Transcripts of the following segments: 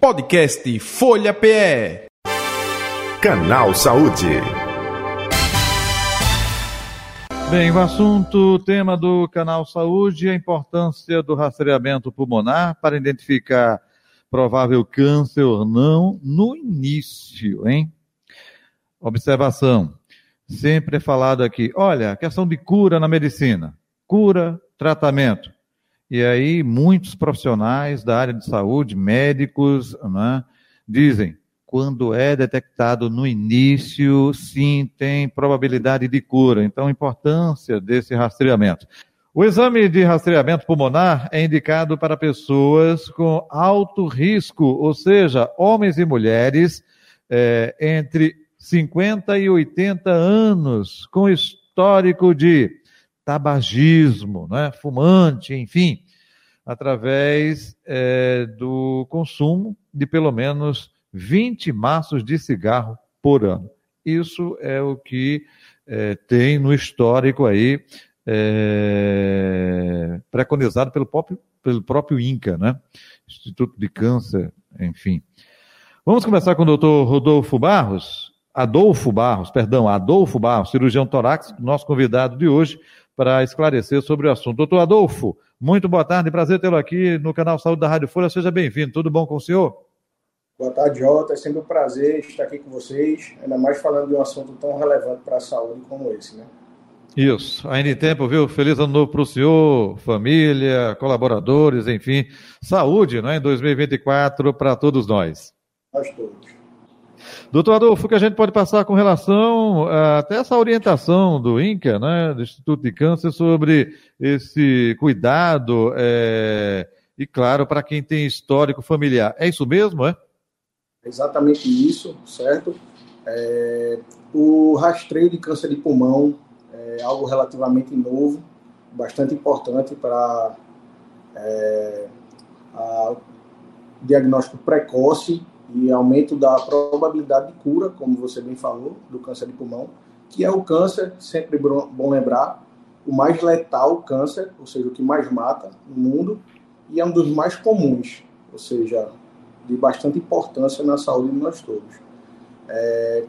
Podcast Folha PE. Canal Saúde. Bem, o assunto, o tema do Canal Saúde, a importância do rastreamento pulmonar para identificar provável câncer ou não no início, hein? Observação. Sempre é falado aqui, olha, questão de cura na medicina. Cura, tratamento. E aí, muitos profissionais da área de saúde, médicos, né, dizem: quando é detectado no início, sim, tem probabilidade de cura. Então, a importância desse rastreamento. O exame de rastreamento pulmonar é indicado para pessoas com alto risco, ou seja, homens e mulheres é, entre 50 e 80 anos, com histórico de tabagismo, né, fumante, enfim, através é, do consumo de pelo menos 20 maços de cigarro por ano. Isso é o que é, tem no histórico aí é, preconizado pelo próprio, pelo próprio INCA, né? Instituto de Câncer, enfim. Vamos começar com o doutor Rodolfo Barros, Adolfo Barros, perdão, Adolfo Barros, cirurgião torácico, nosso convidado de hoje, para esclarecer sobre o assunto. Doutor Adolfo, muito boa tarde, prazer tê-lo aqui no canal Saúde da Rádio Folha. Seja bem-vindo. Tudo bom com o senhor? Boa tarde, Jota. É sempre um prazer estar aqui com vocês, ainda mais falando de um assunto tão relevante para a saúde como esse, né? Isso, ainda em tempo, viu? Feliz ano novo para o senhor, família, colaboradores, enfim. Saúde, né? Em 2024 para todos nós. Nós todos. Doutor Adolfo, o que a gente pode passar com relação a, até essa orientação do INCA, né, do Instituto de Câncer, sobre esse cuidado é, e, claro, para quem tem histórico familiar. É isso mesmo, é? Exatamente isso, certo? É, o rastreio de câncer de pulmão é algo relativamente novo, bastante importante para é, diagnóstico precoce e aumento da probabilidade de cura, como você bem falou, do câncer de pulmão, que é o câncer, sempre bom lembrar, o mais letal câncer, ou seja, o que mais mata no mundo, e é um dos mais comuns, ou seja, de bastante importância na saúde de nós todos. É,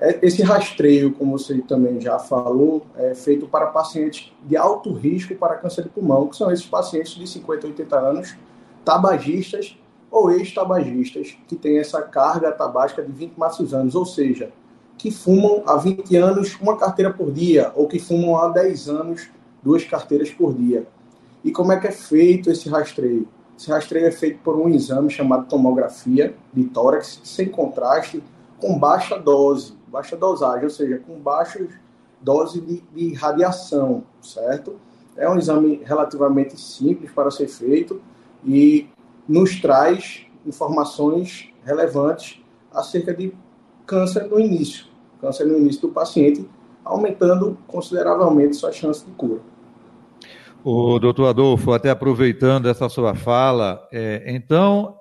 é, esse rastreio, como você também já falou, é feito para pacientes de alto risco para câncer de pulmão, que são esses pacientes de 50 a 80 anos, tabagistas ou ex-tabagistas que têm essa carga tabágica de 20 maços anos, ou seja, que fumam há 20 anos uma carteira por dia, ou que fumam há 10 anos duas carteiras por dia. E como é que é feito esse rastreio? Esse rastreio é feito por um exame chamado tomografia de tórax, sem contraste, com baixa dose, baixa dosagem, ou seja, com baixa dose de, de radiação, certo? É um exame relativamente simples para ser feito e nos traz informações relevantes acerca de câncer no início, câncer no início do paciente, aumentando consideravelmente sua chance de cura. O doutor Adolfo, até aproveitando essa sua fala, é, então,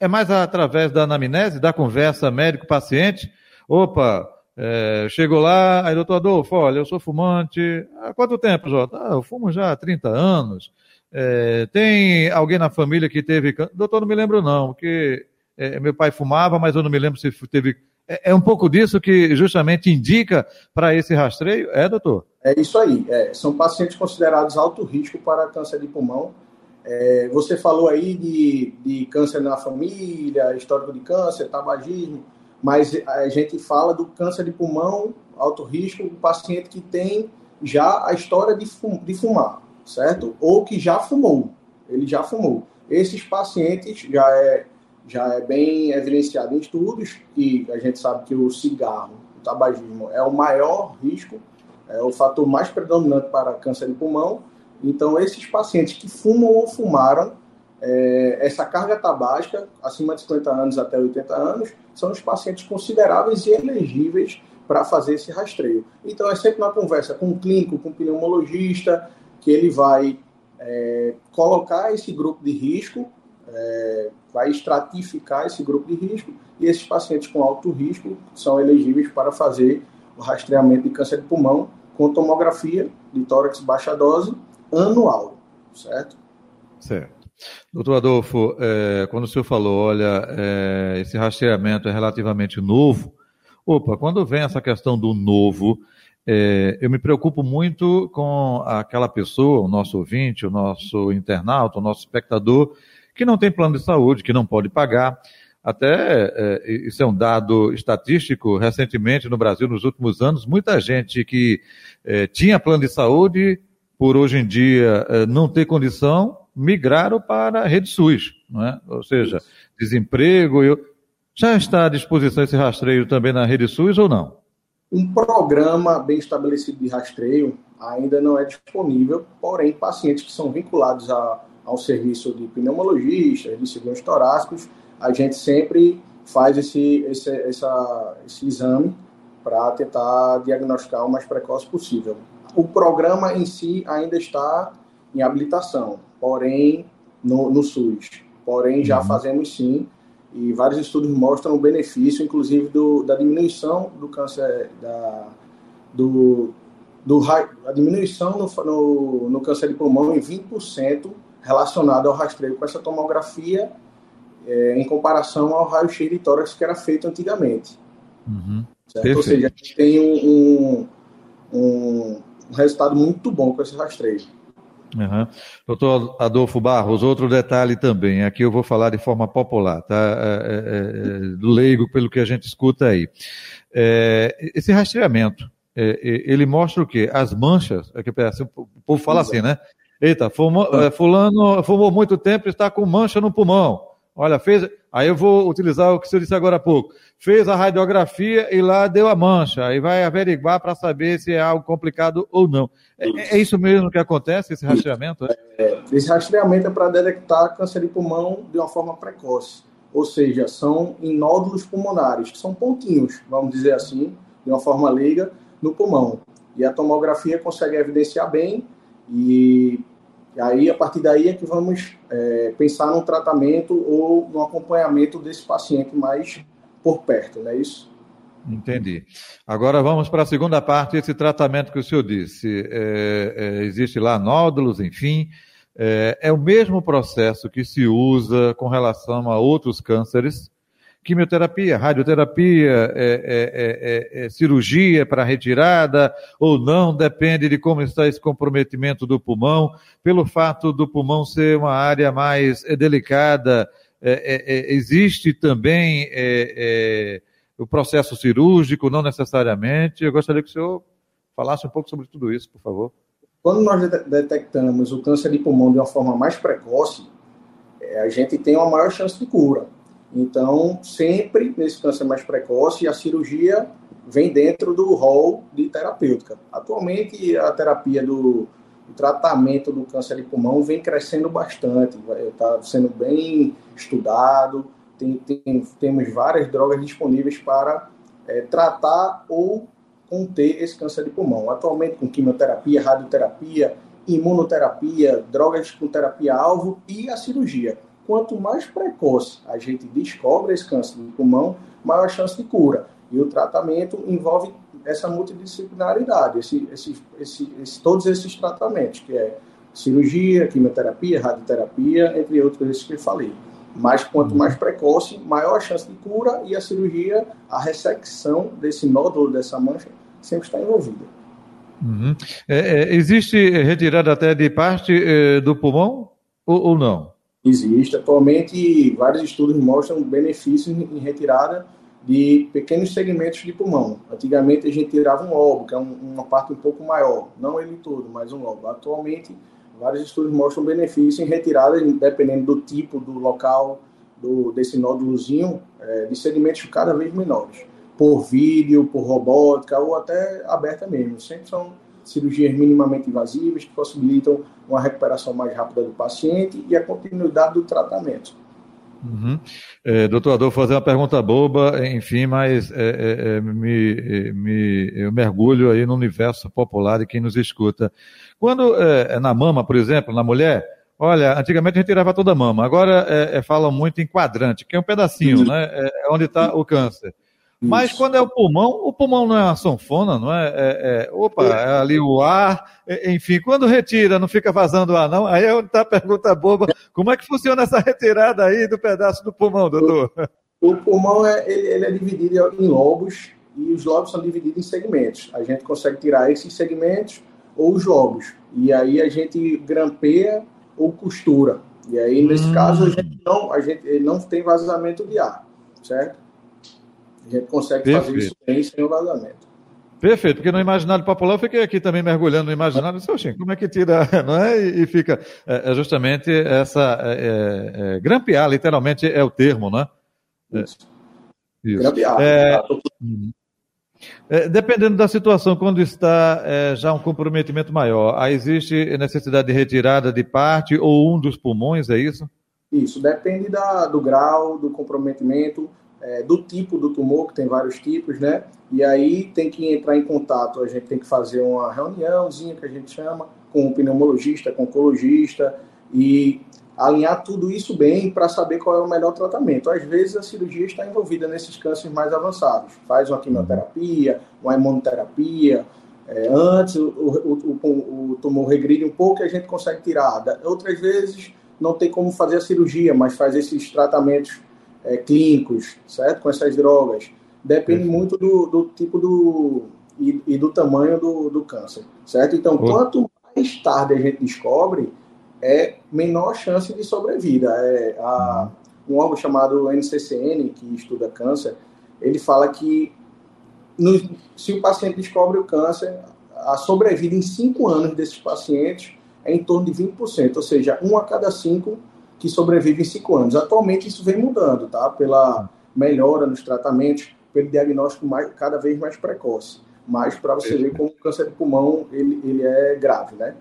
é mais através da anamnese, da conversa médico-paciente? Opa, é, chegou lá, aí doutor Adolfo, olha, eu sou fumante, há quanto tempo, Jota? Ah, eu fumo já há 30 anos. É, tem alguém na família que teve? Doutor, não me lembro não, porque é, meu pai fumava, mas eu não me lembro se teve. É, é um pouco disso que justamente indica para esse rastreio, é, doutor? É isso aí. É, são pacientes considerados alto risco para câncer de pulmão. É, você falou aí de, de câncer na família, histórico de câncer, tabagismo, mas a gente fala do câncer de pulmão, alto risco, o paciente que tem já a história de, fum, de fumar certo? Ou que já fumou, ele já fumou. Esses pacientes já é, já é bem evidenciado em estudos e a gente sabe que o cigarro, o tabagismo é o maior risco, é o fator mais predominante para câncer de pulmão. Então, esses pacientes que fumam ou fumaram, é, essa carga tabágica, acima de 50 anos até 80 anos, são os pacientes consideráveis e elegíveis para fazer esse rastreio. Então, é sempre uma conversa com o clínico, com o pneumologista, que ele vai é, colocar esse grupo de risco, é, vai estratificar esse grupo de risco, e esses pacientes com alto risco são elegíveis para fazer o rastreamento de câncer de pulmão com tomografia de tórax baixa dose anual, certo? Certo. Doutor Adolfo, é, quando o senhor falou, olha, é, esse rastreamento é relativamente novo, opa, quando vem essa questão do novo, é, eu me preocupo muito com aquela pessoa, o nosso ouvinte, o nosso internauta, o nosso espectador, que não tem plano de saúde, que não pode pagar. Até é, isso é um dado estatístico. Recentemente, no Brasil, nos últimos anos, muita gente que é, tinha plano de saúde, por hoje em dia é, não ter condição, migraram para a rede SUS, não é? ou seja, desemprego. Eu... Já está à disposição esse rastreio também na rede SUS ou não? Um programa bem estabelecido de rastreio ainda não é disponível, porém, pacientes que são vinculados a, ao serviço de pneumologistas, de cirurgiões torácicos, a gente sempre faz esse, esse, essa, esse exame para tentar diagnosticar o mais precoce possível. O programa em si ainda está em habilitação, porém no, no SUS. Porém, já uhum. fazemos sim, e vários estudos mostram o benefício, inclusive, do, da diminuição do câncer, da, do, do, a diminuição no, no, no câncer de pulmão em 20% relacionado ao rastreio com essa tomografia é, em comparação ao raio-x de tórax que era feito antigamente. Uhum. Ou seja, a gente tem um, um, um resultado muito bom com esse rastreio. Uhum. Doutor Adolfo Barros, outro detalhe também, aqui eu vou falar de forma popular, tá? É, é, é, do leigo, pelo que a gente escuta aí. É, esse rastreamento, é, ele mostra o quê? As manchas, é que assim, o povo fala assim, né? Eita, fumou, fulano fumou muito tempo está com mancha no pulmão. Olha, fez. Aí eu vou utilizar o que o senhor disse agora há pouco. Fez a radiografia e lá deu a mancha. Aí vai averiguar para saber se é algo complicado ou não. É, é, isso mesmo que acontece, esse rastreamento? É? É, esse rastreamento é para detectar câncer de pulmão de uma forma precoce. Ou seja, são em nódulos pulmonares, que são pontinhos, vamos dizer assim, de uma forma leiga, no pulmão. E a tomografia consegue evidenciar bem e e aí, a partir daí, é que vamos é, pensar num tratamento ou no acompanhamento desse paciente mais por perto, não é isso? Entendi. Agora vamos para a segunda parte, esse tratamento que o senhor disse. É, é, existe lá nódulos, enfim. É, é o mesmo processo que se usa com relação a outros cânceres, quimioterapia, radioterapia, é, é, é, é cirurgia para retirada ou não, depende de como está esse comprometimento do pulmão, pelo fato do pulmão ser uma área mais é, delicada, é, existe também o processo cirúrgico, não necessariamente. Eu gostaria que o senhor falasse um pouco sobre tudo isso, por favor. Quando nós detectamos o câncer de pulmão de uma forma mais precoce, a gente tem uma maior chance de cura então, sempre nesse câncer mais precoce, a cirurgia vem dentro do rol de terapêutica. Atualmente, a terapia do, tratamento do câncer de pulmão vem crescendo bastante, está sendo bem estudado, tem, tem, temos várias drogas disponíveis para é, tratar ou conter esse câncer de pulmão. Atualmente, com quimioterapia, radioterapia, imunoterapia, drogas com terapia-alvo e a cirurgia quanto mais precoce a gente descobre esse câncer do pulmão, maior a chance de cura. E o tratamento envolve essa multidisciplinaridade, esse, esse, esse, esse, todos esses tratamentos, que é cirurgia, quimioterapia, radioterapia, entre outros que eu falei. Mas quanto mais precoce, maior a chance de cura e a cirurgia, a ressecção desse nódulo, dessa mancha, sempre está envolvida. Uhum. É, é, existe retirada até de parte é, do pulmão ou, ou não? Existe. Atualmente, vários estudos mostram benefícios em retirada de pequenos segmentos de pulmão. Antigamente, a gente tirava um lobo, que é uma parte um pouco maior, não ele todo, mas um lobo. Atualmente, vários estudos mostram benefício em retirada, dependendo do tipo, do local, do, desse nódulozinho, é, de segmentos cada vez menores, por vídeo, por robótica ou até aberta mesmo. Sempre são cirurgias minimamente invasivas que possibilitam uma recuperação mais rápida do paciente e a continuidade do tratamento. Uhum. É, doutor Adolfo, fazer uma pergunta boba, enfim, mas é, é, é me, me, eu mergulho aí no universo popular de quem nos escuta. Quando é, é na mama, por exemplo, na mulher, olha, antigamente a gente tirava toda a mama, agora é, falam muito em quadrante, que é um pedacinho, uhum. né? É onde está o câncer. Mas quando é o pulmão, o pulmão não é uma sanfona, não é? é, é opa, é ali o ar, enfim, quando retira, não fica vazando ar, não? Aí é onde está a pergunta boba: como é que funciona essa retirada aí do pedaço do pulmão, doutor? O, o pulmão é, ele, ele é dividido em lobos e os lobos são divididos em segmentos. A gente consegue tirar esses segmentos ou os lobos. E aí a gente grampeia ou costura. E aí, nesse hum. caso, a gente, não, a gente não tem vazamento de ar, certo? A gente consegue Perfeito. fazer isso bem sem o vazamento. Perfeito, porque no imaginário popular eu fiquei aqui também mergulhando no imaginário disse, como é que tira, não é? E, fica, é, é justamente essa, é, é, é, grampear, literalmente é o termo, né? Isso. Isso. Grampear. Uhum. é, dependendo da situação, quando está é, já um comprometimento maior, aí existe necessidade de retirada de parte ou um dos pulmões, é isso? Isso, depende da, do grau do comprometimento é, do tipo do tumor, que tem vários tipos, né? E aí tem que entrar em contato, a gente tem que fazer uma reuniãozinha que a gente chama com o pneumologista, com o oncologista e alinhar tudo isso bem para saber qual é o melhor tratamento. Às vezes a cirurgia está envolvida nesses cânceres mais avançados, faz uma quimioterapia, uma imunoterapia, é, antes o, o, o, o tumor regride um pouco e a gente consegue tirar. Outras vezes não tem como fazer a cirurgia, mas faz esses tratamentos é, clínicos, certo? Com essas drogas. Depende muito do, do tipo do e, e, do tamanho do, do câncer, certo? Então, quanto mais tarde a gente descobre, é menor chance de sobrevida. É, a, um órgão chamado NCCN, que estuda câncer, ele fala que no, se o paciente descobre o câncer, a sobrevida em cinco anos desses pacientes é em torno de 20%, ou seja, um a cada cinco que sobrevive em cinco anos. Atualmente isso vem mudando, tá? Pela melhora nos tratamentos, pelo diagnóstico mais, cada vez mais precoce. Mas para você ver como o câncer de pulmão ele, ele é grave, né?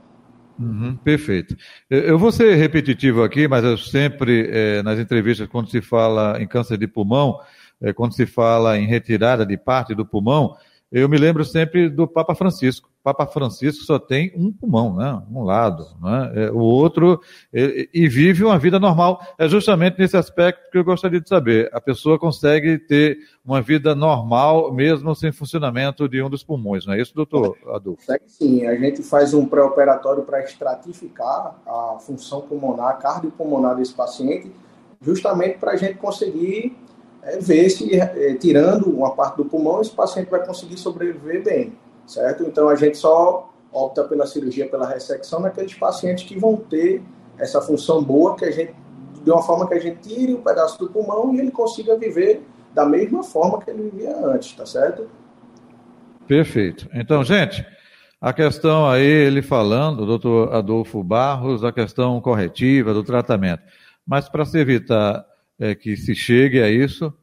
Uhum, perfeito. Eu vou ser repetitivo aqui, mas eu sempre, é, nas entrevistas, quando se fala em câncer de pulmão, é, quando se fala em retirada de parte do pulmão, eu me lembro sempre do Papa Francisco. Papa Francisco só tem um pulmão, né? um lado, né? É, o outro, e, e vive uma vida normal. É justamente nesse aspecto que eu gostaria de saber. A pessoa consegue ter uma vida normal, mesmo sem funcionamento de um dos pulmões, não é isso, doutor Adolfo? Sim, a gente faz um pré-operatório para estratificar a função pulmonar, cardiopulmonar desse paciente, justamente para a gente conseguir é ver se, é, tirando uma parte do pulmão, esse paciente vai conseguir sobreviver bem, certo? Então, a gente só opta pela cirurgia, pela ressecção naqueles pacientes que vão ter essa função boa, que a gente, de uma forma que a gente tire um pedaço do pulmão e ele consiga viver da mesma forma que ele vivia antes, tá certo? Perfeito. Então, gente, a questão aí, ele falando, doutor Adolfo Barros, a questão corretiva do tratamento. Mas para se evitar é, que se chegue a isso,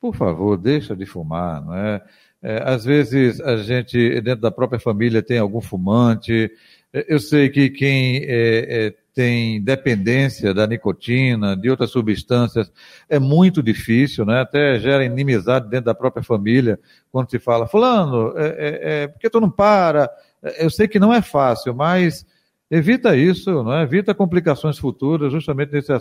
por favor, deixa de fumar, não é? é? Às vezes a gente, dentro da própria família, tem algum fumante. É, eu sei que quem é, é, tem dependência da nicotina, de outras substâncias, é muito difícil, né? Até gera inimizade dentro da própria família, quando se fala, fulano, é, é, por que tu não para? Eu sei que não é fácil, mas Evita isso, é? evita complicações futuras, justamente nesse,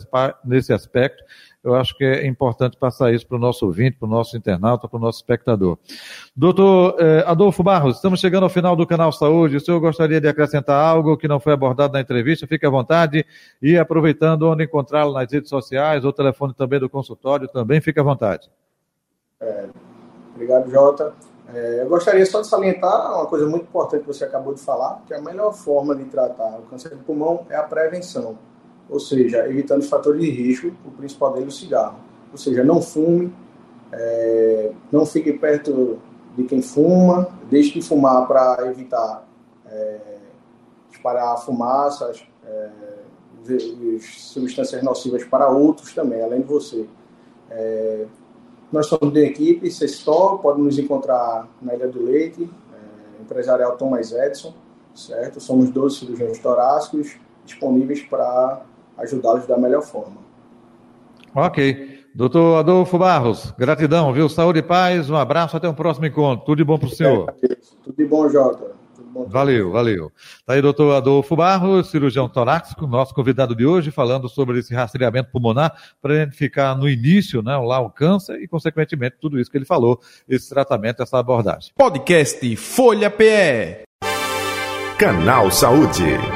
nesse aspecto. Eu acho que é importante passar isso para o nosso ouvinte, para o nosso internauta, para o nosso espectador. Doutor eh, Adolfo Barros, estamos chegando ao final do canal Saúde. O senhor gostaria de acrescentar algo que não foi abordado na entrevista? Fique à vontade. E aproveitando onde encontrá-lo nas redes sociais, o telefone também do consultório, também fique à vontade. É, obrigado, Jota. É, eu gostaria só de salientar uma coisa muito importante que você acabou de falar, que a melhor forma de tratar o câncer de pulmão é a prevenção, ou seja, evitando os fatores de risco, o principal deles é o cigarro. Ou seja, não fume, é, não fique perto de quem fuma, deixe de fumar para evitar é, espalhar fumaças, é, substâncias nocivas para outros também, além de você. Nós somos de equipe, Sextol, pode nos encontrar na Ilha do Leite, é, empresarial Thomas Edson, certo? Somos 12 cirurgiões torácicos disponíveis para ajudá-los da melhor forma. Ok. Doutor Adolfo Barros, gratidão, viu? Saúde e paz, um abraço, até o um próximo encontro. Tudo de bom para o senhor. Tudo de bom, Jota. Valeu, valeu. Tá aí, doutor Adolfo Barros, cirurgião torácico, nosso convidado de hoje, falando sobre esse rastreamento pulmonar para identificar no início, né, lá o câncer e, consequentemente, tudo isso que ele falou, esse tratamento, essa abordagem. Podcast Folha PE. Canal Saúde.